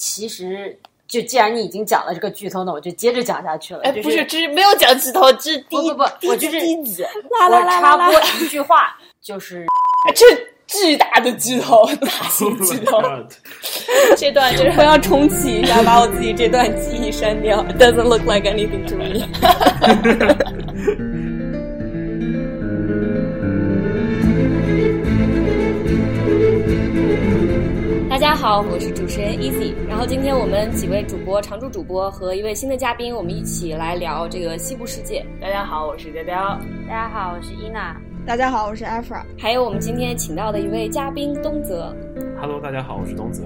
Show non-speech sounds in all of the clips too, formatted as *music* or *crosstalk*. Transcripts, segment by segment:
其实就既然你已经讲了这个剧透，那我就接着讲下去了。哎，就不是，这是没有讲剧透，这是第一不不不，我就是第一集，我插播一句话，就是 *laughs* 这巨大的剧透，大型剧透。*laughs* 这段就是我要重启一下，把我自己这段记忆删掉。Doesn't look like anything to me。*laughs* 好，我是主持人 Easy。然后今天我们几位主播、常驻主播和一位新的嘉宾，我们一起来聊这个西部世界。大家好，我是雕雕。大家好，我是伊娜。大家好，我是 Afra。还有我们今天请到的一位嘉宾东泽。Hello，大家好，我是东泽。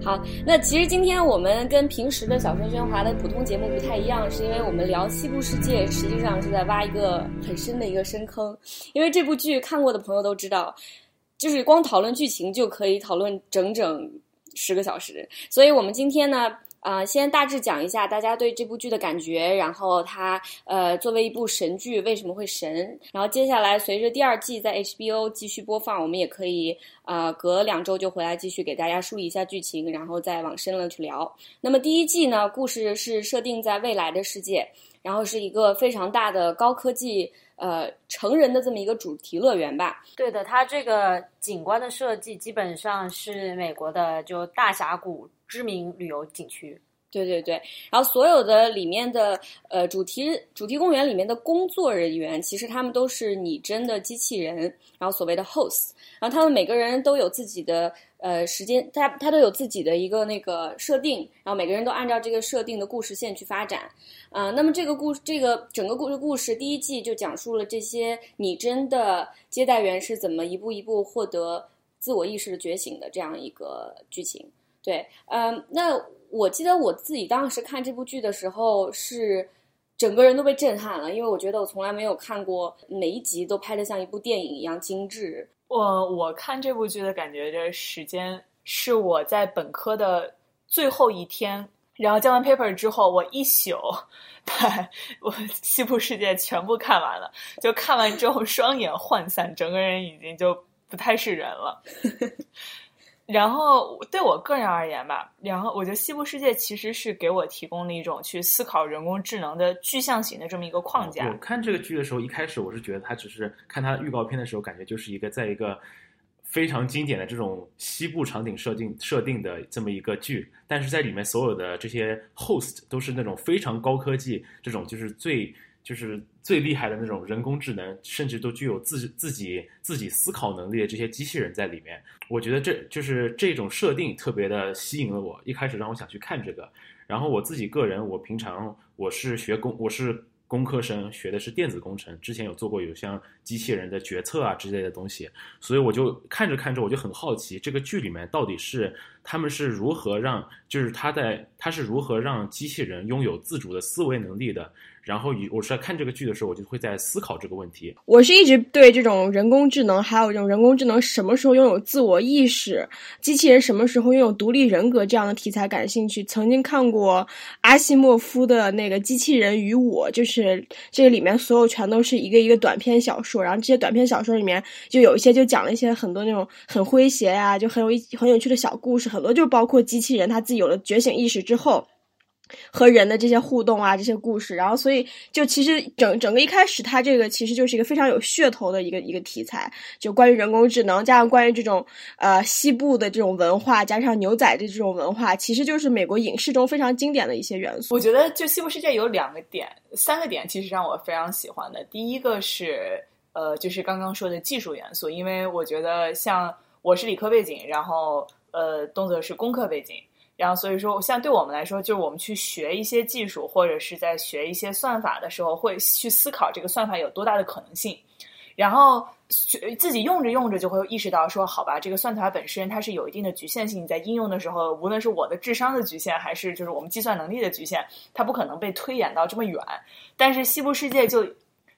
好，那其实今天我们跟平时的小声喧哗的普通节目不太一样，是因为我们聊西部世界，实际上是在挖一个很深的一个深坑。因为这部剧看过的朋友都知道，就是光讨论剧情就可以讨论整整十个小时。所以我们今天呢，啊、先大致讲一下大家对这部剧的感觉，然后它呃作为一部神剧为什么会神，然后接下来随着第二季在 HBO 继续播放，我们也可以啊、隔两周就回来继续给大家梳理一下剧情，然后再往深了去聊。那么第一季呢，故事是设定在未来的世界，然后是一个非常大的高科技呃成人的这么一个主题乐园吧。对的，它这个景观的设计基本上是美国的就大峡谷知名旅游景区。对对对，然后所有的里面的呃主题主题公园里面的工作人员，其实他们都是拟真的机器人，然后所谓的 host，然后他们每个人都有自己的呃时间，他他都有自己的一个那个设定，然后每个人都按照这个设定的故事线去发展。啊、那么这个故，这个整个故事故事第一季就讲述了这些拟真的接待员是怎么一步一步获得自我意识的觉醒的这样一个剧情。对，嗯，那我记得我自己当时看这部剧的时候是整个人都被震撼了，因为我觉得我从来没有看过每一集都拍得像一部电影一样精致。我我看这部剧的感觉，这时间是我在本科的最后一天，然后交完 paper 之后，我一宿把 *laughs* 我西部世界全部看完了。就看完之后，双眼涣散，整个人已经就不太是人了。*laughs* 然后对我个人而言吧，然后我觉得《西部世界》其实是给我提供了一种去思考人工智能的具象型的这么一个框架。我看这个剧的时候，一开始我是觉得它只是看它预告片的时候，感觉就是一个在一个非常经典的这种西部场景设定设定的这么一个剧，但是在里面所有的这些 host 都是那种非常高科技，这种就是最就是最厉害的那种人工智能，甚至都具有自自己自己思考能力的这些机器人在里面。我觉得这就是这种设定特别的吸引了我，一开始让我想去看这个。然后我自己个人，我平常我是学工，我是工科生，学的是电子工程，之前有做过有像机器人的决策啊之类的东西，所以我就看着看着我就很好奇，这个剧里面到底是他们是如何让，就是他在他是如何让机器人拥有自主的思维能力的。然后以我是在看这个剧的时候，我就会在思考这个问题。我是一直对这种人工智能，还有这种人工智能什么时候拥有自我意识，机器人什么时候拥有独立人格这样的题材感兴趣。曾经看过阿西莫夫的那个《机器人与我》，就是这个里面所有全都是一个一个短篇小说，然后这些短篇小说里面就有一些就讲了一些很多那种很诙谐呀、就很有很有趣的小故事，很多就包括机器人他自己有了觉醒意识之后。和人的这些互动啊，这些故事，然后所以就其实整整个一开始，它这个其实就是一个非常有噱头的一个一个题材，就关于人工智能，加上关于这种呃西部的这种文化，加上牛仔的这种文化，其实就是美国影视中非常经典的一些元素。我觉得就《西部世界》有两个点，三个点其实让我非常喜欢的。第一个是呃，就是刚刚说的技术元素，因为我觉得像我是理科背景，然后呃，动作是攻克背景。然后，所以说，像对我们来说，就是我们去学一些技术，或者是在学一些算法的时候，会去思考这个算法有多大的可能性。然后自己用着用着，就会意识到说，好吧，这个算法本身它是有一定的局限性，在应用的时候，无论是我的智商的局限，还是就是我们计算能力的局限，它不可能被推演到这么远。但是西部世界就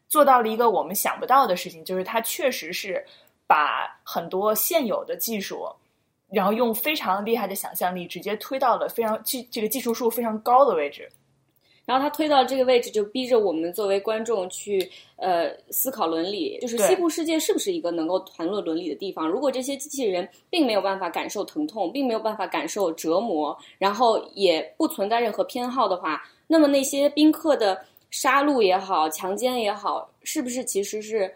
做到了一个我们想不到的事情，就是它确实是把很多现有的技术。然后用非常厉害的想象力，直接推到了非常技这个技术数非常高的位置。然后他推到这个位置，就逼着我们作为观众去呃思考伦理，就是西部世界是不是一个能够谈论伦理的地方？如果这些机器人并没有办法感受疼痛，并没有办法感受折磨，然后也不存在任何偏好的话，那么那些宾客的杀戮也好，强奸也好，是不是其实是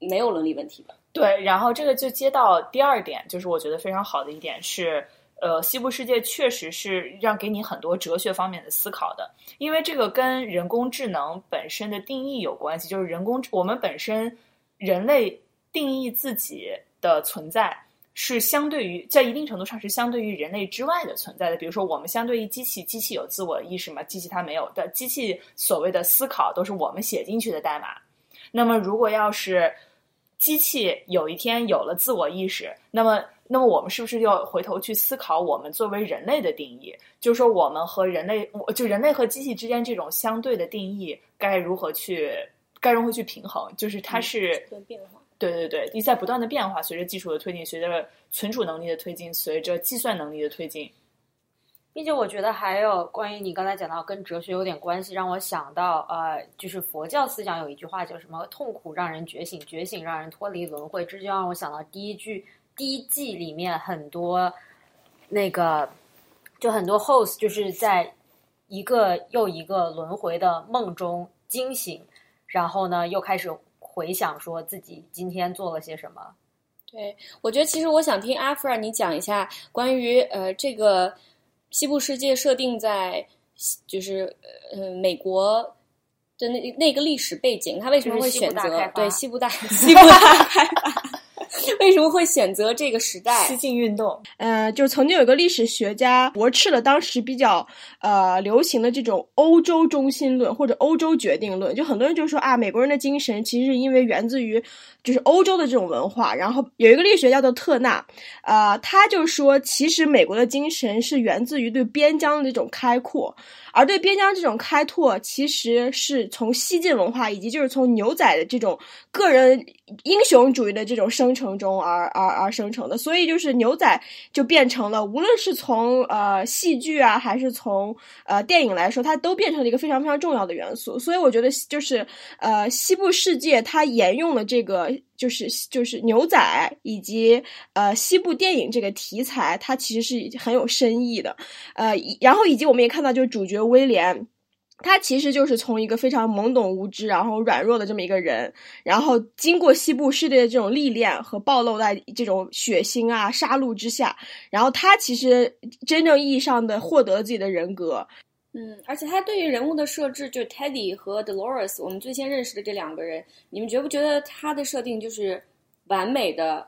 没有伦理问题的？对，然后这个就接到第二点，就是我觉得非常好的一点是，呃，西部世界确实是让给你很多哲学方面的思考的，因为这个跟人工智能本身的定义有关系，就是人工我们本身人类定义自己的存在。是相对于在一定程度上是相对于人类之外的存在的，比如说我们相对于机器，机器有自我意识吗？机器它没有的，机器所谓的思考都是我们写进去的代码。那么如果要是机器有一天有了自我意识，那么，那么我们是不是要回头去思考我们作为人类的定义？就是说，我们和人类，就人类和机器之间这种相对的定义，该如何去，该如何去平衡？就是它是对变化。对对对，一在不断的变化，随着技术的推进，随着存储能力的推进，随着计算能力的推进。并且我觉得还有关于你刚才讲到跟哲学有点关系，让我想到呃，就是佛教思想有一句话叫什么“痛苦让人觉醒，觉醒让人脱离轮回”，这就让我想到第一句第一季里面很多那个就很多 host 就是在一个又一个轮回的梦中惊醒，然后呢又开始回想说自己今天做了些什么。对，我觉得其实我想听阿弗尔你讲一下关于呃这个西部世界设定在就是呃美国的那那个历史背景，他为什么会选择对西部大西部大开发？*laughs* 为什么会选择这个时代？西进运动，呃，就曾经有一个历史学家驳斥了当时比较呃流行的这种欧洲中心论或者欧洲决定论，就很多人就说啊，美国人的精神其实是因为源自于就是欧洲的这种文化。然后有一个历史学家叫特纳，呃，他就说，其实美国的精神是源自于对边疆的这种开阔，而对边疆这种开拓，其实是从西晋文化以及就是从牛仔的这种个人英雄主义的这种生成中而而而生成的。所以就是牛仔就变成了，无论是从呃戏剧啊，还是从呃电影来说，它都变成了一个非常非常重要的元素。所以我觉得就是呃西部世界它沿用了这个。就是就是牛仔以及呃西部电影这个题材，它其实是很有深意的，呃，然后以及我们也看到，就是主角威廉，他其实就是从一个非常懵懂无知，然后软弱的这么一个人，然后经过西部世界的这种历练和暴露在这种血腥啊杀戮之下，然后他其实真正意义上的获得了自己的人格。嗯，而且他对于人物的设置，就 Teddy 和 Dolores，我们最先认识的这两个人，你们觉不觉得他的设定就是完美的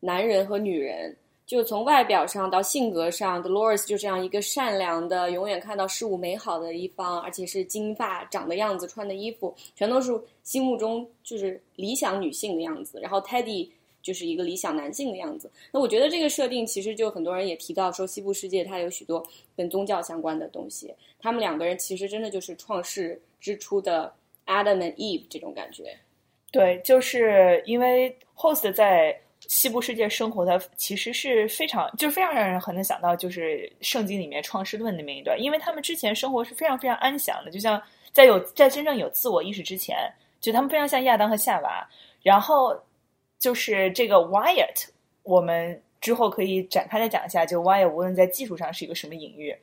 男人和女人？就从外表上到性格上，Dolores 就这样一个善良的、永远看到事物美好的一方，而且是金发、长的样子、穿的衣服，全都是心目中就是理想女性的样子。然后 Teddy 就是一个理想男性的样子。那我觉得这个设定其实就很多人也提到说，西部世界它有许多跟宗教相关的东西。他们两个人其实真的就是创世之初的 Adam and Eve 这种感觉。对，就是因为 Host 在西部世界生活的其实是非常，就是非常让人很能想到，就是圣经里面创世论那么一段，因为他们之前生活是非常非常安详的，就像在有在真正有自我意识之前，就他们非常像亚当和夏娃。然后就是这个 Wyatt，我们之后可以展开来讲一下，就 Wyatt 无论在技术上是一个什么隐喻，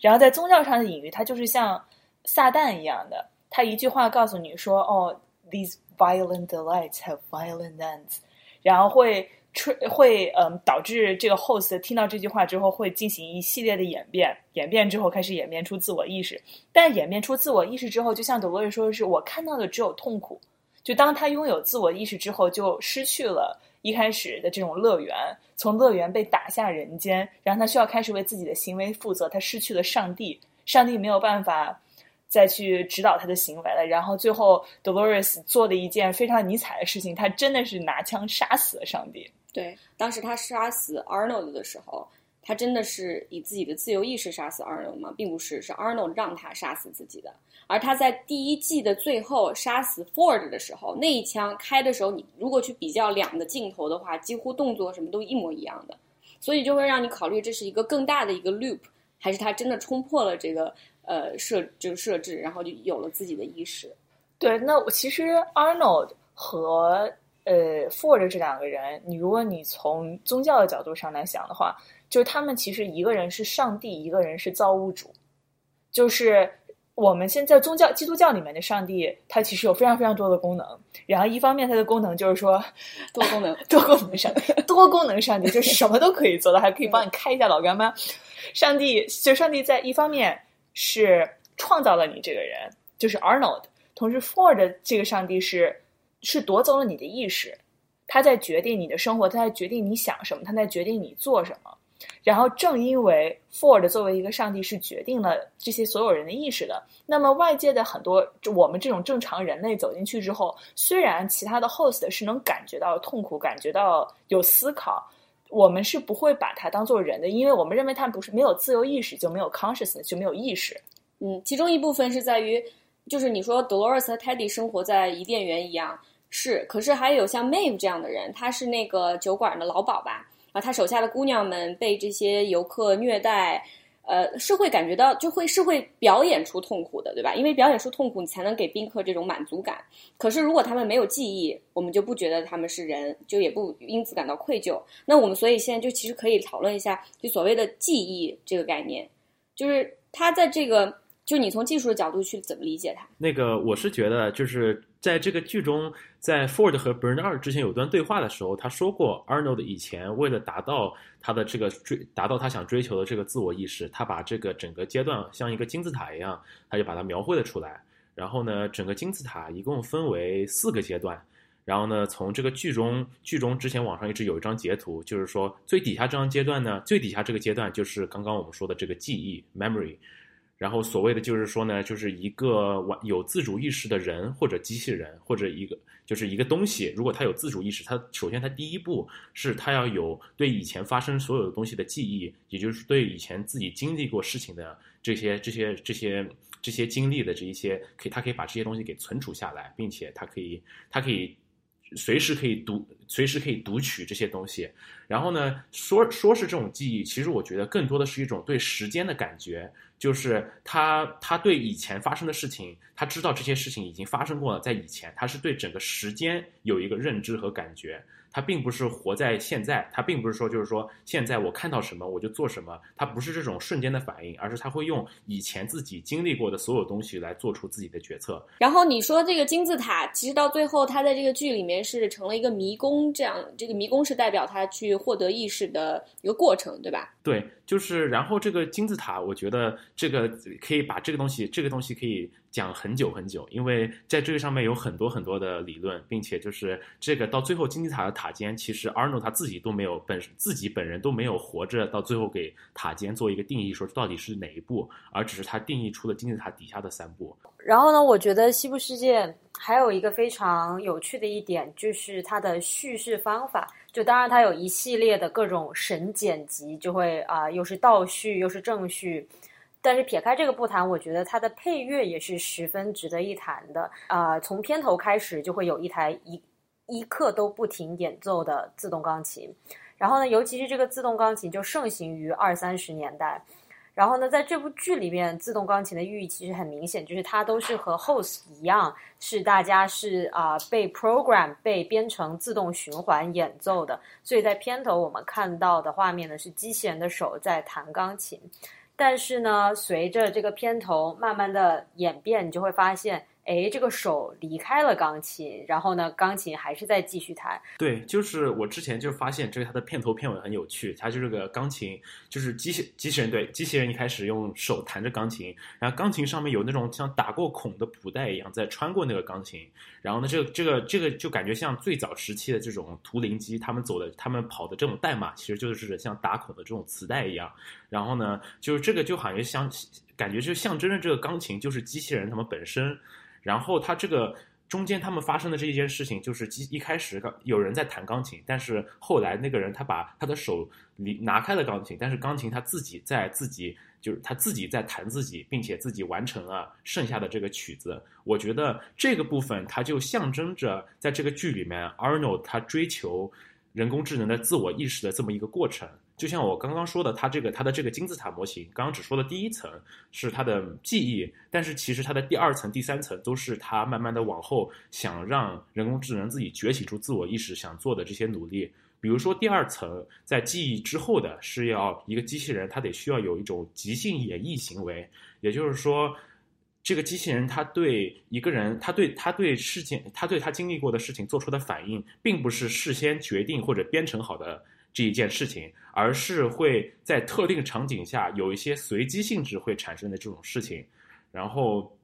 然后在宗教上的隐喻，它就是像撒旦一样的，他一句话告诉你说：“哦，these violent delights have violent ends。”然后会吹会嗯导致这个 host 听到这句话之后会进行一系列的演变，演变之后开始演变出自我意识。但演变出自我意识之后，就像德罗瑞说的是，我看到的只有痛苦。就当他拥有自我意识之后，就失去了一开始的这种乐园，从乐园被打下人间，然后他需要开始为自己的行为负责，他失去了上帝，上帝没有办法。再去指导他的行为了，然后最后 Dolores 做了一件非常尼采的事情，他真的是拿枪杀死了上帝。对，当时他杀死 Arnold 的时候，他真的是以自己的自由意识杀死 Arnold 吗？并不是，是 Arnold 让他杀死自己的。而他在第一季的最后杀死 Ford 的时候，那一枪开的时候，你如果去比较两个镜头的话，几乎动作什么都一模一样的，所以就会让你考虑这是一个更大的一个 loop，还是他真的冲破了这个。呃设就是设置，然后就有了自己的意识。对，那我其实 Arnold 和呃 Ford 这两个人，你如果你从宗教的角度上来想的话，就是他们其实一个人是上帝，一个人是造物主，就是。我们现在宗教基督教里面的上帝，它其实有非常非常多的功能。然后一方面，它的功能就是说多功能多功能上帝，多功能上帝就是什么都可以做到，还可以帮你开一下老干妈。上帝就上帝在一方面是创造了你这个人，就是 Arnold。同时，Ford 这个上帝是是夺走了你的意识，他在决定你的生活，他在决定你想什么，他在决定你做什么。然后，正因为 Ford 作为一个上帝是决定了这些所有人的意识的，那么外界的很多我们这种正常人类走进去之后，虽然其他的 host 是能感觉到痛苦，感觉到有思考，我们是不会把它当做人的，因为我们认为他不是没有自由意识就没有 consciousness 就没有意识。嗯，其中一部分是在于，就是你说 Dolores 和 Teddy 生活在伊甸园一样，是，可是还有像 Maeve 这样的人，他是那个酒馆的老鸨吧。啊，他手下的姑娘们被这些游客虐待，呃，是会感觉到，就会是会表演出痛苦的，对吧？因为表演出痛苦，你才能给宾客这种满足感。可是如果他们没有记忆，我们就不觉得他们是人，就也不因此感到愧疚。那我们所以现在就其实可以讨论一下，就所谓的记忆这个概念，就是他在这个，就你从技术的角度去怎么理解它？那个我是觉得就是。在这个剧中，在 Ford 和 Bernard 之前有段对话的时候，他说过，Arnold 以前为了达到他的这个追，达到他想追求的这个自我意识，他把这个整个阶段像一个金字塔一样，他就把它描绘了出来。然后呢，整个金字塔一共分为四个阶段。然后呢，从这个剧中，剧中之前网上一直有一张截图，就是说最底下这张阶段呢，最底下这个阶段就是刚刚我们说的这个记忆 （memory）。然后所谓的就是说呢，就是一个完有自主意识的人或者机器人或者一个就是一个东西，如果它有自主意识，它首先它第一步是它要有对以前发生所有的东西的记忆，也就是对以前自己经历过事情的这些这些这些这些经历的这一些，可以它可以把这些东西给存储下来，并且它可以它可以随时可以读随时可以读取这些东西。然后呢，说说是这种记忆，其实我觉得更多的是一种对时间的感觉。就是他，他对以前发生的事情，他知道这些事情已经发生过了，在以前，他是对整个时间有一个认知和感觉。他并不是活在现在，他并不是说就是说现在我看到什么我就做什么，他不是这种瞬间的反应，而是他会用以前自己经历过的所有东西来做出自己的决策。然后你说这个金字塔，其实到最后他在这个剧里面是成了一个迷宫，这样这个迷宫是代表他去获得意识的一个过程，对吧？对，就是然后这个金字塔，我觉得这个可以把这个东西，这个东西可以。讲很久很久，因为在这个上面有很多很多的理论，并且就是这个到最后金字塔的塔尖，其实 Arnold 他自己都没有本自己本人都没有活着到最后给塔尖做一个定义，说到底是哪一步，而只是他定义出了金字塔底下的三步。然后呢，我觉得西部世界还有一个非常有趣的一点，就是它的叙事方法。就当然它有一系列的各种神剪辑，就会啊，又是倒叙又是正叙。但是撇开这个不谈，我觉得它的配乐也是十分值得一谈的啊！从片头开始就会有一台一一刻都不停演奏的自动钢琴，然后呢，尤其是这个自动钢琴就盛行于二三十年代。然后呢，在这部剧里面，自动钢琴的寓意其实很明显，就是它都是和 host 一样，是大家是啊被 program 被编程自动循环演奏的。所以在片头我们看到的画面呢，是机器人的手在弹钢琴。但是呢，随着这个片头慢慢的演变，你就会发现。哎，这个手离开了钢琴，然后呢，钢琴还是在继续弹。对，就是我之前就发现这个它的片头片尾很有趣，它就是个钢琴，就是机器机器人对机器人一开始用手弹着钢琴，然后钢琴上面有那种像打过孔的布带一样在穿过那个钢琴，然后呢，这个这个这个就感觉像最早时期的这种图灵机，他们走的他们跑的这种代码，其实就是像打孔的这种磁带一样，然后呢，就是这个就好像像感觉就象征着这个钢琴就是机器人他们本身。然后他这个中间他们发生的这一件事情，就是机一开始有人在弹钢琴，但是后来那个人他把他的手离拿开了钢琴，但是钢琴他自己在自己就是他自己在弹自己，并且自己完成了剩下的这个曲子。我觉得这个部分它就象征着在这个剧里面，Arnold 他追求人工智能的自我意识的这么一个过程。就像我刚刚说的，它这个它的这个金字塔模型，刚刚只说的第一层是它的记忆，但是其实它的第二层、第三层都是它慢慢的往后想让人工智能自己崛起出自我意识想做的这些努力。比如说第二层在记忆之后的是要一个机器人，它得需要有一种即兴演绎行为，也就是说。这个机器人，他对一个人，他对他对事情，他对他经历过的事情做出的反应，并不是事先决定或者编程好的这一件事情，而是会在特定场景下有一些随机性质会产生的这种事情。然后，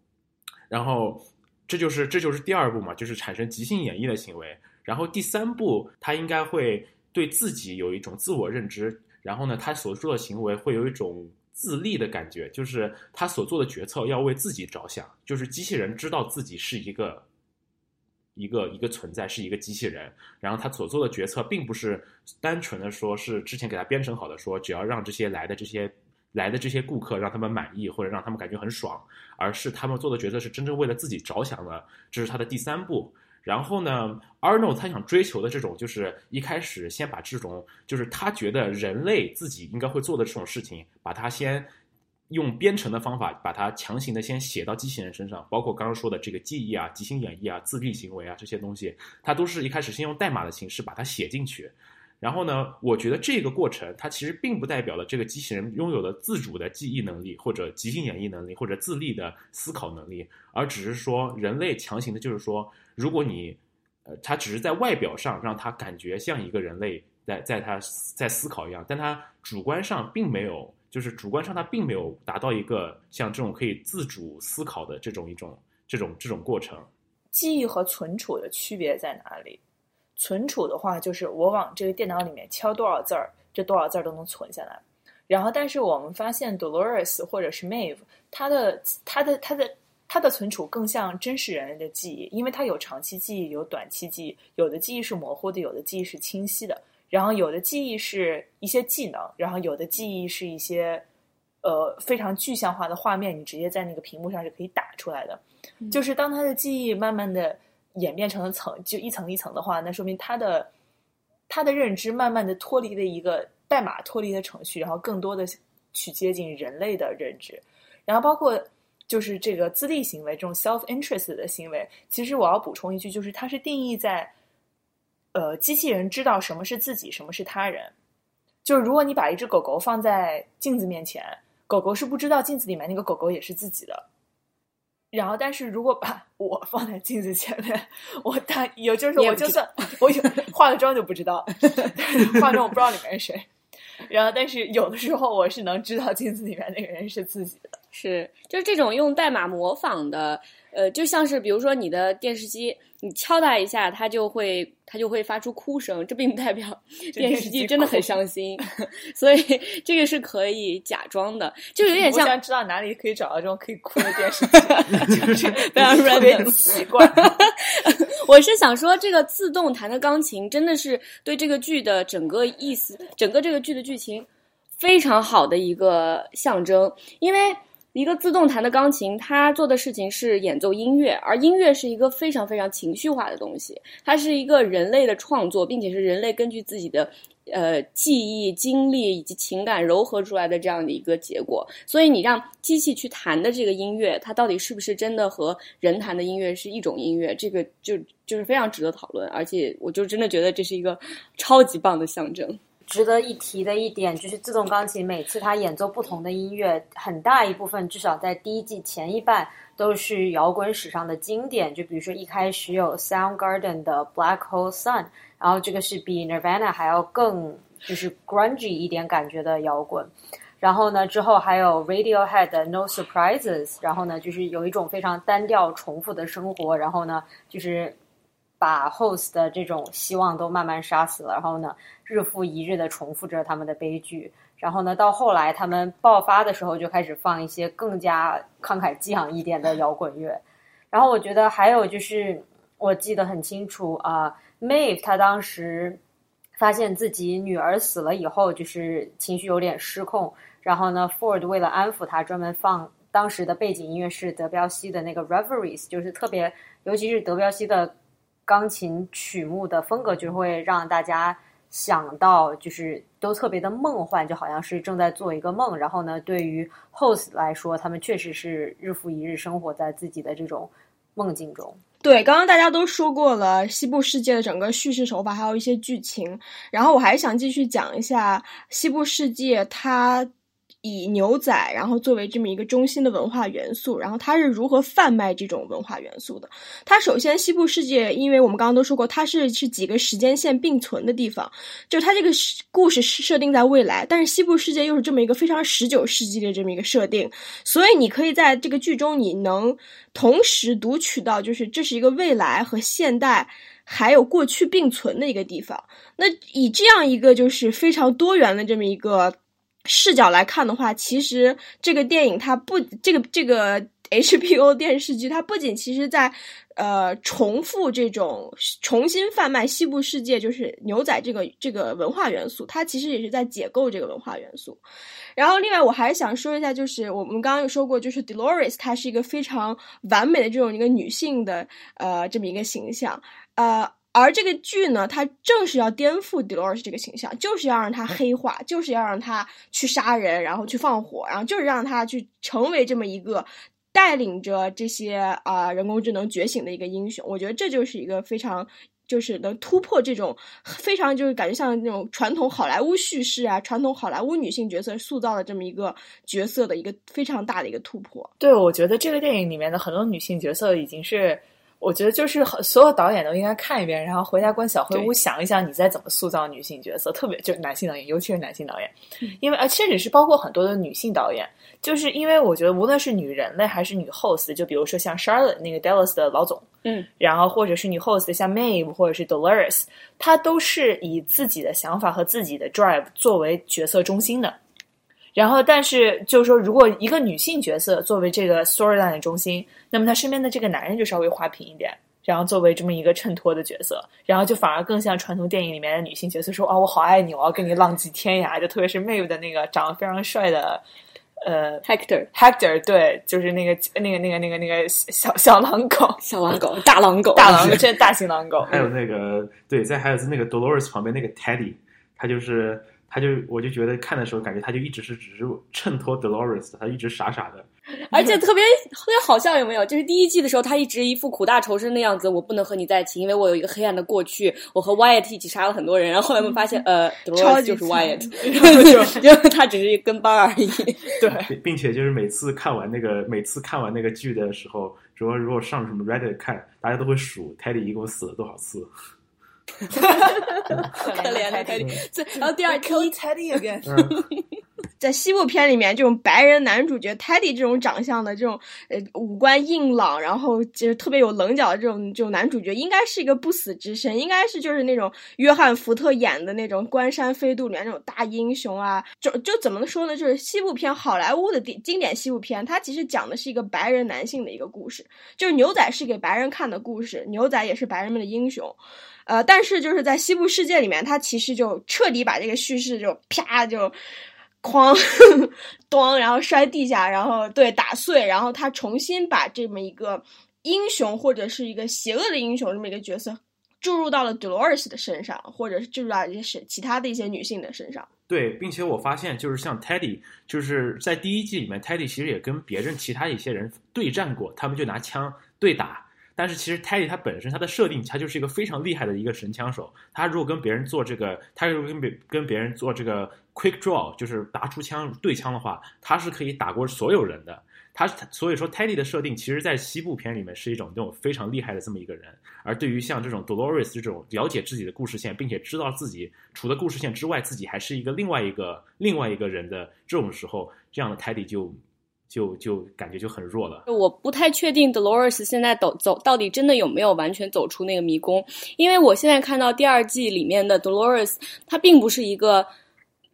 然后这就是这就是第二步嘛，就是产生即兴演绎的行为。然后第三步，他应该会对自己有一种自我认知，然后呢，他所做的行为会有一种。自立的感觉，就是他所做的决策要为自己着想，就是机器人知道自己是一个一个一个存在，是一个机器人，然后他所做的决策并不是单纯的说是之前给他编程好的，说只要让这些来的这些来的这些顾客让他们满意或者让他们感觉很爽，而是他们做的决策是真正为了自己着想的，这是他的第三步。然后呢，Arnold 他想追求的这种，就是一开始先把这种，就是他觉得人类自己应该会做的这种事情，把它先用编程的方法，把它强行的先写到机器人身上，包括刚刚说的这个记忆啊、即兴演绎啊、自闭行为啊这些东西，它都是一开始先用代码的形式把它写进去。然后呢，我觉得这个过程它其实并不代表了这个机器人拥有了自主的记忆能力，或者即兴演绎能力，或者自立的思考能力，而只是说人类强行的，就是说。如果你，呃，他只是在外表上让他感觉像一个人类在在他在思考一样，但他主观上并没有，就是主观上他并没有达到一个像这种可以自主思考的这种一种这种这种过程。记忆和存储的区别在哪里？存储的话，就是我往这个电脑里面敲多少字儿，这多少字儿都能存下来。然后，但是我们发现 Dolores 或者是 Mave 它的它的它的。它的存储更像真实人类的记忆，因为它有长期记忆，有短期记忆，有的记忆是模糊的，有的记忆是清晰的，然后有的记忆是一些技能，然后有的记忆是一些呃非常具象化的画面，你直接在那个屏幕上是可以打出来的。就是当他的记忆慢慢的演变成了层，就一层一层的话，那说明他的他的认知慢慢的脱离了一个代码脱离的程序，然后更多的去接近人类的认知，然后包括。就是这个自立行为，这种 self interest 的行为，其实我要补充一句，就是它是定义在，呃，机器人知道什么是自己，什么是他人。就是如果你把一只狗狗放在镜子面前，狗狗是不知道镜子里面那个狗狗也是自己的。然后，但是如果把 *laughs* 我放在镜子前面，我大有就是我就算我有化了妆就不知道，化妆我不知道里面是谁。然后，但是有的时候我是能知道镜子里面那个人是自己的。是，就是这种用代码模仿的，呃，就像是比如说你的电视机，你敲它一下，它就会它就会发出哭声，这并不代表电视机真的很伤 *laughs* 心，所以这个是可以假装的，就有点像。我想知道哪里可以找到这种可以哭的电视 *laughs* 机，就是非常特别奇怪。*laughs* 我是想说，这个自动弹的钢琴真的是对这个剧的整个意思，整个这个剧的剧情非常好的一个象征，因为。一个自动弹的钢琴，它做的事情是演奏音乐，而音乐是一个非常非常情绪化的东西，它是一个人类的创作，并且是人类根据自己的呃记忆、经历以及情感糅合出来的这样的一个结果。所以，你让机器去弹的这个音乐，它到底是不是真的和人弹的音乐是一种音乐？这个就就是非常值得讨论，而且我就真的觉得这是一个超级棒的象征。值得一提的一点就是，自动钢琴每次它演奏不同的音乐，很大一部分至少在第一季前一半都是摇滚史上的经典。就比如说一开始有 Soundgarden 的 Black Hole Sun，然后这个是比 Nirvana 还要更就是 grungy 一点感觉的摇滚。然后呢，之后还有 Radiohead 的 No Surprises，然后呢就是有一种非常单调重复的生活，然后呢就是把 host 的这种希望都慢慢杀死了，然后呢。日复一日的重复着他们的悲剧，然后呢，到后来他们爆发的时候，就开始放一些更加慷慨激昂一点的摇滚乐。然后我觉得还有就是，我记得很清楚啊，Mae 他当时发现自己女儿死了以后，就是情绪有点失控。然后呢，Ford 为了安抚他，专门放当时的背景音乐是德彪西的那个 Reveries，就是特别，尤其是德彪西的钢琴曲目的风格，就会让大家。想到就是都特别的梦幻，就好像是正在做一个梦。然后呢，对于 host 来说，他们确实是日复一日生活在自己的这种梦境中。对，刚刚大家都说过了西部世界的整个叙事手法，还有一些剧情。然后我还想继续讲一下西部世界，它。以牛仔，然后作为这么一个中心的文化元素，然后它是如何贩卖这种文化元素的？它首先，西部世界，因为我们刚刚都说过，它是是几个时间线并存的地方，就是它这个故事是设定在未来，但是西部世界又是这么一个非常十九世纪的这么一个设定，所以你可以在这个剧中，你能同时读取到，就是这是一个未来和现代还有过去并存的一个地方。那以这样一个就是非常多元的这么一个。视角来看的话，其实这个电影它不，这个这个 *laughs* HBO 电视剧它不仅其实在呃重复这种重新贩卖西部世界，就是牛仔这个这个文化元素，它其实也是在解构这个文化元素。然后，另外我还想说一下，就是我们刚刚有说过，就是 Dolores 她是一个非常完美的这种一个女性的呃这么一个形象，呃。而这个剧呢，它正是要颠覆 Dolores 这个形象，就是要让他黑化，就是要让他去杀人，然后去放火，然后就是让他去成为这么一个带领着这些啊人工智能觉醒的一个英雄。我觉得这就是一个非常就是能突破这种非常就是感觉像那种传统好莱坞叙事啊，传统好莱坞女性角色塑造的这么一个角色的一个非常大的一个突破。对，我觉得这个电影里面的很多女性角色已经是。我觉得就是所有导演都应该看一遍，然后回家关小黑屋想一想，你再怎么塑造女性角色，特别就是男性导演，尤其是男性导演，因为啊，甚至是包括很多的女性导演，就是因为我觉得无论是女人类还是女 host，就比如说像 Charlotte 那个 Dallas 的老总，嗯，然后或者是女 host 像 Maeve 或者是 Dolores，她都是以自己的想法和自己的 drive 作为角色中心的。然后，但是就是说，如果一个女性角色作为这个 storyline 的中心，那么她身边的这个男人就稍微花瓶一点，然后作为这么一个衬托的角色，然后就反而更像传统电影里面的女性角色，说啊，我好爱你，我要跟你浪迹天涯。就特别是 Maeve 的那个长得非常帅的，呃，Hector，Hector，对，就是那个那个那个那个那个小小狼狗，*laughs* 小狼狗，大狼狗，大狼狗，这大型狼狗。*laughs* 还有那个对，在还有那个 Dolores 旁边那个 Teddy，他就是。他就，我就觉得看的时候，感觉他就一直是只是衬托 Dolores，他一直傻傻的，*laughs* 而且特别特别好笑，有没有？就是第一季的时候，他一直一副苦大仇深的样子，我不能和你在一起，因为我有一个黑暗的过去，我和 Wyatt 一起杀了很多人。然后后来我们发现，*laughs* 呃，Dolores 就是 Wyatt，*laughs* 因为他只是一跟班而已。对，并且就是每次看完那个，每次看完那个剧的时候，如果如果上什么 Reddit 看，大家都会数 Teddy 一共死了多少次。*laughs* 可怜的 Teddy，然后第二，Kill Teddy again。在西部片里面，这种白人男主角 Teddy 这种长相的这种呃五官硬朗，然后就是特别有棱角的这种这种男主角，应该是一个不死之身，应该是就是那种约翰福特演的那种《关山飞渡》里面那种大英雄啊。就就怎么说呢？就是西部片，好莱坞的经典西部片，它其实讲的是一个白人男性的一个故事，就是牛仔是给白人看的故事，牛仔也是白人们的英雄。呃，但是就是在西部世界里面，他其实就彻底把这个叙事就啪就哐咚，然后摔地下，然后对打碎，然后他重新把这么一个英雄或者是一个邪恶的英雄这么一个角色注入到了 Dolores 的身上，或者是注入到一些其他的一些女性的身上。对，并且我发现就是像 Teddy，就是在第一季里面，Teddy 其实也跟别人其他一些人对战过，他们就拿枪对打。但是其实 Teddy 他本身他的设定，他就是一个非常厉害的一个神枪手。他如果跟别人做这个，他如果跟别跟别人做这个 quick draw，就是拿出枪对枪的话，他是可以打过所有人的。他所以说 Teddy 的设定，其实在西部片里面是一种那种非常厉害的这么一个人。而对于像这种 Dolores 这种了解自己的故事线，并且知道自己除了故事线之外，自己还是一个另外一个另外一个人的这种时候，这样的 Teddy 就。就就感觉就很弱了。我不太确定 Dolores 现在走走到底真的有没有完全走出那个迷宫，因为我现在看到第二季里面的 Dolores，他并不是一个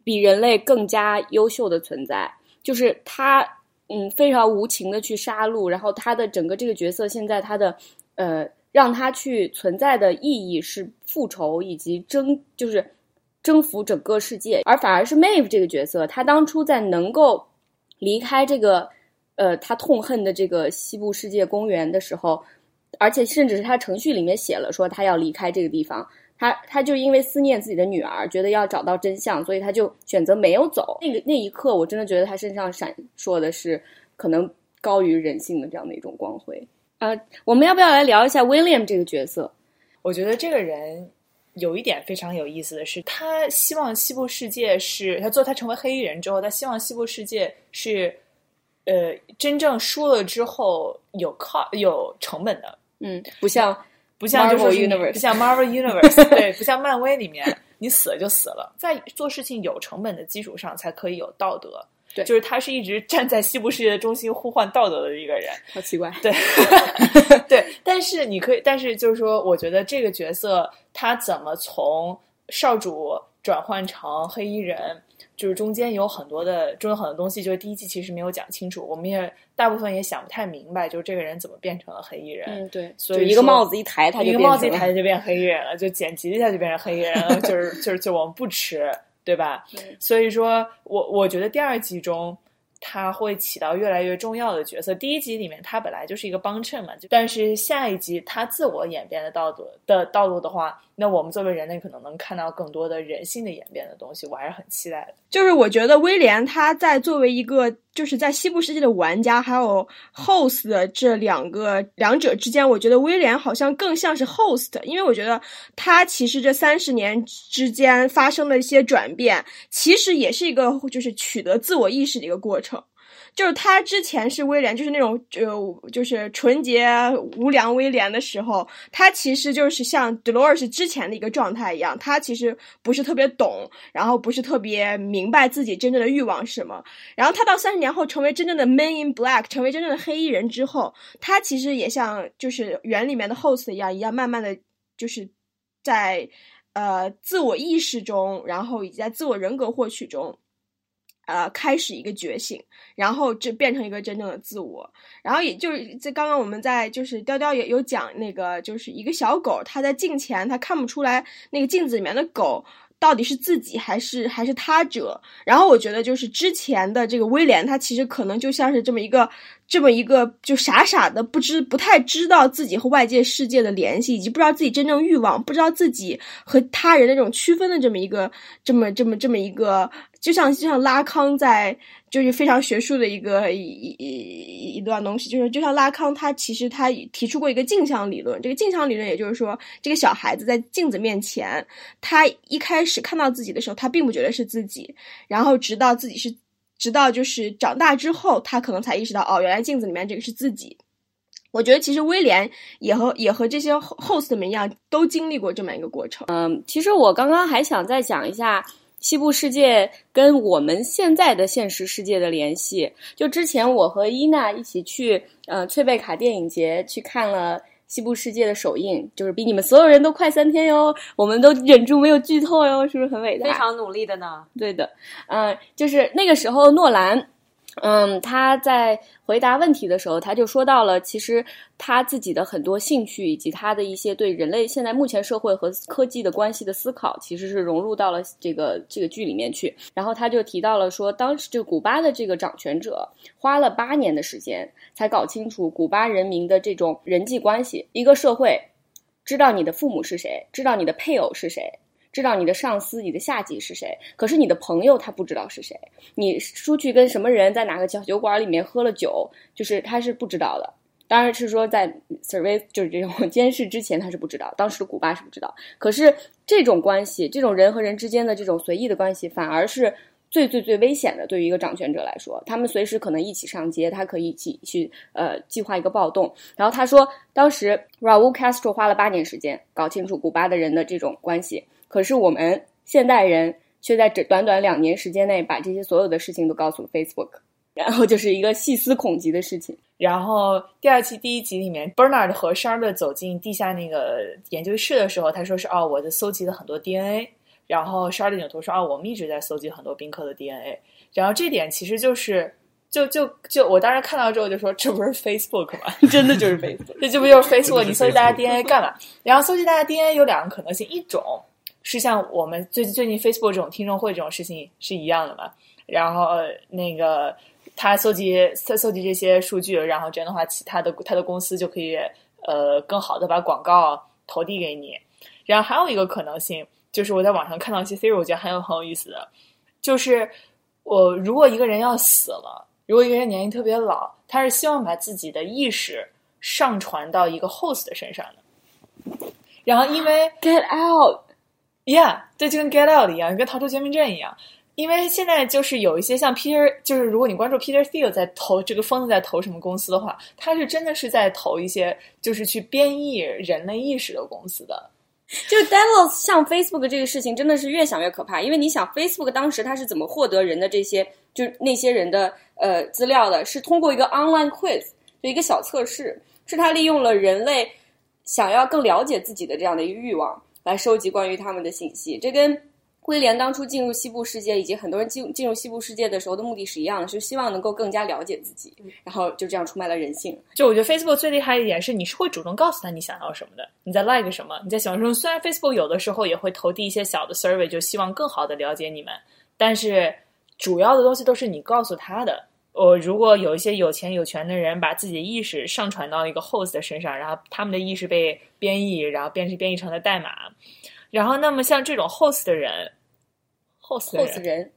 比人类更加优秀的存在，就是他嗯非常无情的去杀戮，然后他的整个这个角色现在他的呃让他去存在的意义是复仇以及征，就是征服整个世界，而反而是 Maeve 这个角色，他当初在能够。离开这个，呃，他痛恨的这个西部世界公园的时候，而且甚至是他程序里面写了说他要离开这个地方。他他就因为思念自己的女儿，觉得要找到真相，所以他就选择没有走。那个那一刻，我真的觉得他身上闪烁的是可能高于人性的这样的一种光辉。呃，我们要不要来聊一下 William 这个角色？我觉得这个人有一点非常有意思的是，他希望西部世界是他做他成为黑衣人之后，他希望西部世界是呃真正输了之后有靠有成本的，嗯，不像不像就 Marvel 是 Universe 不像 Marvel Universe，*laughs* 对，不像漫威里面你死了就死了，在做事情有成本的基础上才可以有道德。对就是他是一直站在西部世界的中心呼唤道德的一个人。好奇怪。对，*laughs* 对，但是你可以，但是就是说，我觉得这个角色他怎么从少主转换成黑衣人，就是中间有很多的，中有很多东西，就是第一季其实没有讲清楚，我们也大部分也想不太明白，就是这个人怎么变成了黑衣人。嗯，对，所以一个帽子一抬，他就一个变成了帽子一抬就变黑衣人了，就剪辑一下就变成黑衣人了，就是就是就我们不吃，对吧？所以说我我觉得第二集中他会起到越来越重要的角色。第一集里面他本来就是一个帮衬嘛，但是下一集他自我演变的道路的道路的话，那我们作为人类可能能看到更多的人性的演变的东西，我还是很期待的。就是我觉得威廉他在作为一个就是在西部世界的玩家，还有 host 这两个两者之间，我觉得威廉好像更像是 host，因为我觉得他其实这三十年之间发生的一些转变，其实也是一个就是取得自我意识的一个过程。就是他之前是威廉，就是那种呃，就是纯洁无良威廉的时候，他其实就是像 Dolores 之前的一个状态一样，他其实不是特别懂，然后不是特别明白自己真正的欲望是什么。然后他到三十年后成为真正的 Man in Black，成为真正的黑衣人之后，他其实也像就是原里面的 Host 一样，一样慢慢的就是在呃自我意识中，然后以及在自我人格获取中。呃，开始一个觉醒，然后这变成一个真正的自我，然后也就是在刚刚我们在就是雕雕也有讲那个，就是一个小狗，它在镜前，它看不出来那个镜子里面的狗到底是自己还是还是他者。然后我觉得就是之前的这个威廉，他其实可能就像是这么一个这么一个就傻傻的不知不太知道自己和外界世界的联系，以及不知道自己真正欲望，不知道自己和他人的这种区分的这么一个这么这么这么一个。就像就像拉康在就是非常学术的一个一一一段东西，就是就像拉康他其实他提出过一个镜像理论，这个镜像理论也就是说，这个小孩子在镜子面前，他一开始看到自己的时候，他并不觉得是自己，然后直到自己是直到就是长大之后，他可能才意识到哦，原来镜子里面这个是自己。我觉得其实威廉也和也和这些 host 们一样，都经历过这么一个过程。嗯，其实我刚刚还想再讲一下。西部世界跟我们现在的现实世界的联系，就之前我和伊娜一起去呃翠贝卡电影节去看了西部世界的首映，就是比你们所有人都快三天哟，我们都忍住没有剧透哟，是不是很伟大？非常努力的呢。对的，嗯、就是那个时候诺兰。嗯，他在回答问题的时候，他就说到了，其实他自己的很多兴趣以及他的一些对人类现在目前社会和科技的关系的思考，其实是融入到了这个这个剧里面去。然后他就提到了说，当时就古巴的这个掌权者花了八年的时间，才搞清楚古巴人民的这种人际关系，一个社会知道你的父母是谁，知道你的配偶是谁。知道你的上司、你的下级是谁，可是你的朋友他不知道是谁。你出去跟什么人在哪个小酒馆里面喝了酒，就是他是不知道的。当然是说在 survey 就是这种 *laughs* 监视之前他是不知道，当时古巴是不知道。可是这种关系，这种人和人之间的这种随意的关系，反而是最最最危险的。对于一个掌权者来说，他们随时可能一起上街，他可以一起去呃计划一个暴动。然后他说，当时 Raul Castro 花了八年时间搞清楚古巴的人的这种关系。可是我们现代人却在这短短两年时间内把这些所有的事情都告诉了 Facebook，然后就是一个细思恐极的事情。然后第二期第一集里面，Bernard 和 Charlotte 走进地下那个研究室的时候，他说是哦，我的搜集了很多 DNA。然后 Charlotte 扭头说哦，我们一直在搜集很多宾客的 DNA。然后这点其实就是。就就就，我当时看到之后就说，这不是 Facebook 吗？*laughs* 真的就是 Facebook，这这不就是 Facebook？你搜集大家 DNA 干嘛？然后搜集大家 DNA 有两个可能性，一种是像我们最最近 Facebook 这种听众会这种事情是一样的嘛？然后那个他搜集搜搜集这些数据，然后这样的话，其他的他的公司就可以呃更好的把广告投递给你。然后还有一个可能性，就是我在网上看到一些 theory，我觉得很有很有意思的，就是我如果一个人要死了，如果一个人年龄特别老，他是希望把自己的意识上传到一个 host 的身上的。然后因为 Get out，Yeah，对，就跟 Get Out 一样，跟逃出绝命镇一样。因为现在就是有一些像 Peter，就是如果你关注 Peter Thiel 在投这个疯子在投什么公司的话，他是真的是在投一些就是去编译人类意识的公司的。就 Deadless 像 Facebook 这个事情真的是越想越可怕，因为你想 Facebook 当时它是怎么获得人的这些就是那些人的呃资料的，是通过一个 online quiz，就一个小测试，是他利用了人类想要更了解自己的这样的一个欲望来收集关于他们的信息，这跟威廉当初进入西部世界，以及很多人进进入西部世界的时候的目的是一样的，是希望能够更加了解自己，然后就这样出卖了人性。就我觉得 Facebook 最厉害一点是，你是会主动告诉他你想要什么的，你在 like 什么，你在喜欢什么。虽然 Facebook 有的时候也会投递一些小的 survey，就希望更好的了解你们，但是主要的东西都是你告诉他的。我如果有一些有钱有权的人把自己的意识上传到一个 host 的身上，然后他们的意识被编译，然后编编译成了代码，然后那么像这种 host 的人，host 的 host 人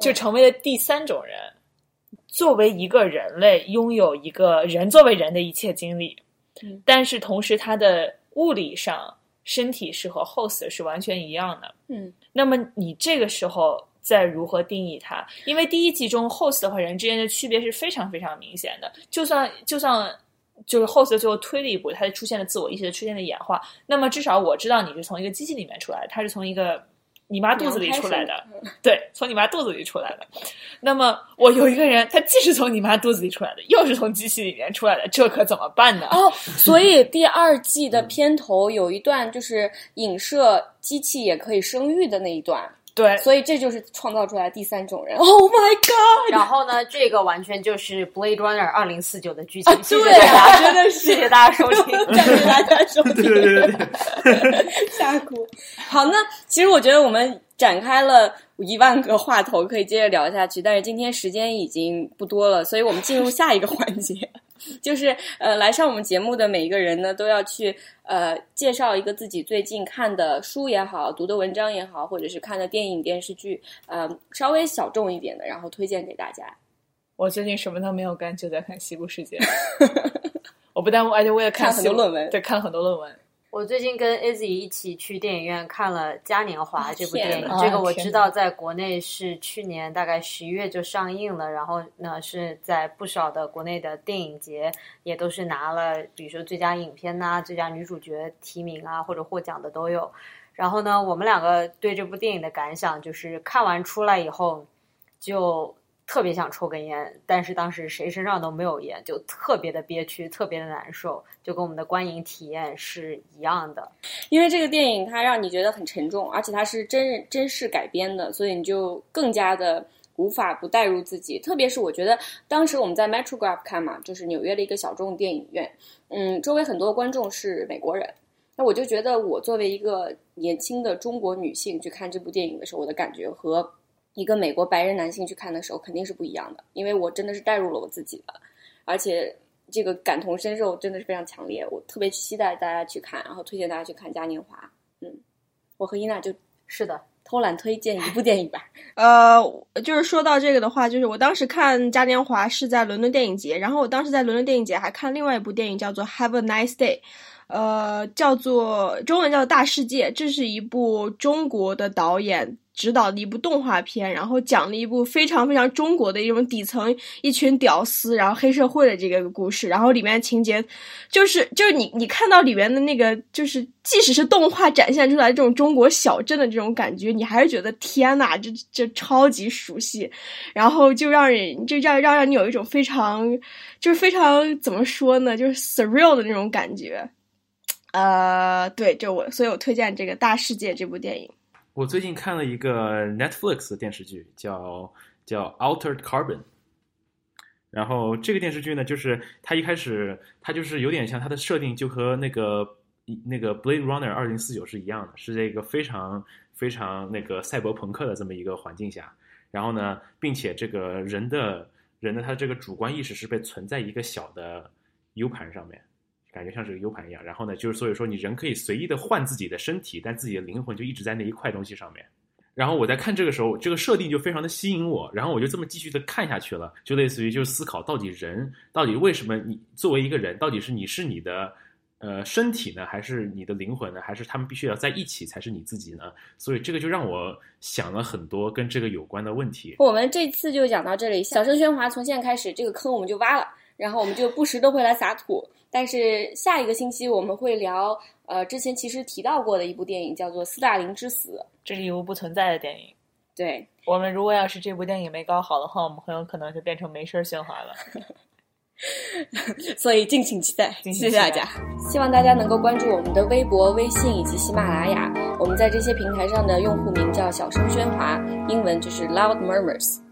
就成为了第三种人。作为一个人类，拥有一个人作为人的一切经历，嗯但是同时他的物理上身体是和 host 是完全一样的。嗯，那么你这个时候再如何定义它？因为第一季中 host 和人之间的区别是非常非常明显的，就算就算。就是 host 最后推了一步，它出现了自我意识的出现的演化。那么至少我知道你是从一个机器里面出来的，它是从一个你妈肚子里出来的，对，从你妈肚子里出来的。那么我有一个人，他既是从你妈肚子里出来的，又是从机器里面出来的，这可怎么办呢？哦，*laughs* 所以第二季的片头有一段就是影射机器也可以生育的那一段，对，所以这就是创造出来第三种人。Oh my god！然后呢，这个完全就是《Blade Runner 二零四九》的剧情。对真的是谢谢大家收听。*laughs* 感谢大家收听，对对对对，*laughs* 吓哭。好，那其实我觉得我们展开了一万个话头，可以接着聊下去，但是今天时间已经不多了，所以我们进入下一个环节。就是呃，来上我们节目的每一个人呢，都要去呃介绍一个自己最近看的书也好，读的文章也好，或者是看的电影电视剧，呃，稍微小众一点的，然后推荐给大家。我最近什么都没有干，就在看《西部世界》。*laughs* 我不耽误而且我也看很多论文对，看了很多论文。我最近跟 Izzy 一起去电影院看了《嘉年华》这部电影，这个我知道在国内是去年大概十一月就上映了，然后呢是在不少的国内的电影节也都是拿了，比如说最佳影片呐、最佳女主角提名啊或者获奖的都有。然后呢，我们两个对这部电影的感想就是看完出来以后就特别想抽根烟，但是当时谁身上都没有烟，就特别的憋屈，特别的难受，就跟我们的观影体验是一样的。因为这个电影它让你觉得很沉重，而且它是真人真事改编的，所以你就更加的无法不带入自己。特别是我觉得当时我们在 Metrograph 看嘛，就是纽约的一个小众电影院，嗯，周围很多观众是美国人，那我就觉得我作为一个年轻的中国女性去看这部电影的时候，我的感觉和一个美国白人男性去看的时候肯定是不一样的，因为我真的是带入了我自己的，而且。这个感同身受真的是非常强烈，我特别期待大家去看，然后推荐大家去看《嘉年华》。嗯，我和伊娜就是的，偷懒推荐一部电影吧。*laughs* 呃，就是说到这个的话，就是我当时看《嘉年华》是在伦敦电影节，然后我当时在伦敦电影节还看另外一部电影叫做《Have a Nice Day》，呃，叫做中文叫做《大世界》，这是一部中国的导演执导的一部动画片，然后讲了一部非常非常中国的一种底层一群屌丝，然后黑社会的这个故事，然后里面情节就是就是你你看到里面的那个就是即使是动画展现出来这种中国小镇的这种感觉，你还是觉得天呐，这这超级熟悉，然后就让人就让让让你有一种非常就是非常怎么说呢，就是 surreal 的那种感觉。呃，对，就我，所以我推荐这个《大世界》这部电影。我最近看了一个 Netflix 的电视剧，叫叫《Altered Carbon》。然后这个电视剧呢，就是它一开始它就是有点像它的设定就和那个那个《Blade Runner 二零四九》是一样的，是这个非常非常那个赛博朋克的这么一个环境下。然后呢，并且这个人的人的他这个主观意识是被存在一个小的 U 盘上面，感觉像是个 U 盘一样。然后呢，就是所以说你人可以随意的换自己的身体，但自己的灵魂就一直在那一块东西上面。然后我在看这个时候，这个设定就非常的吸引我，然后我就这么继续的看下去了，就类似于就是思考到底人到底为什么你作为一个人，到底是你是你的呃身体呢，还是你的灵魂呢，还是他们必须要在一起才是你自己呢？所以这个就让我想了很多跟这个有关的问题。我们这次就讲到这里，小声喧哗从现在开始，这个坑我们就挖了，然后我们就不时的会来撒土。但是下一个星期我们会聊，呃，之前其实提到过的一部电影，叫做《斯大林之死》。这是一部不存在的电影。对我们如果要是这部电影没搞好的话，我们很有可能就变成没事儿喧哗了。*laughs* 所以敬请期待，谢谢大家。希望大家能够关注我们的微博、微信以及喜马拉雅。我们在这些平台上的用户名叫“小声喧哗”，英文就是 Loud Murmurs。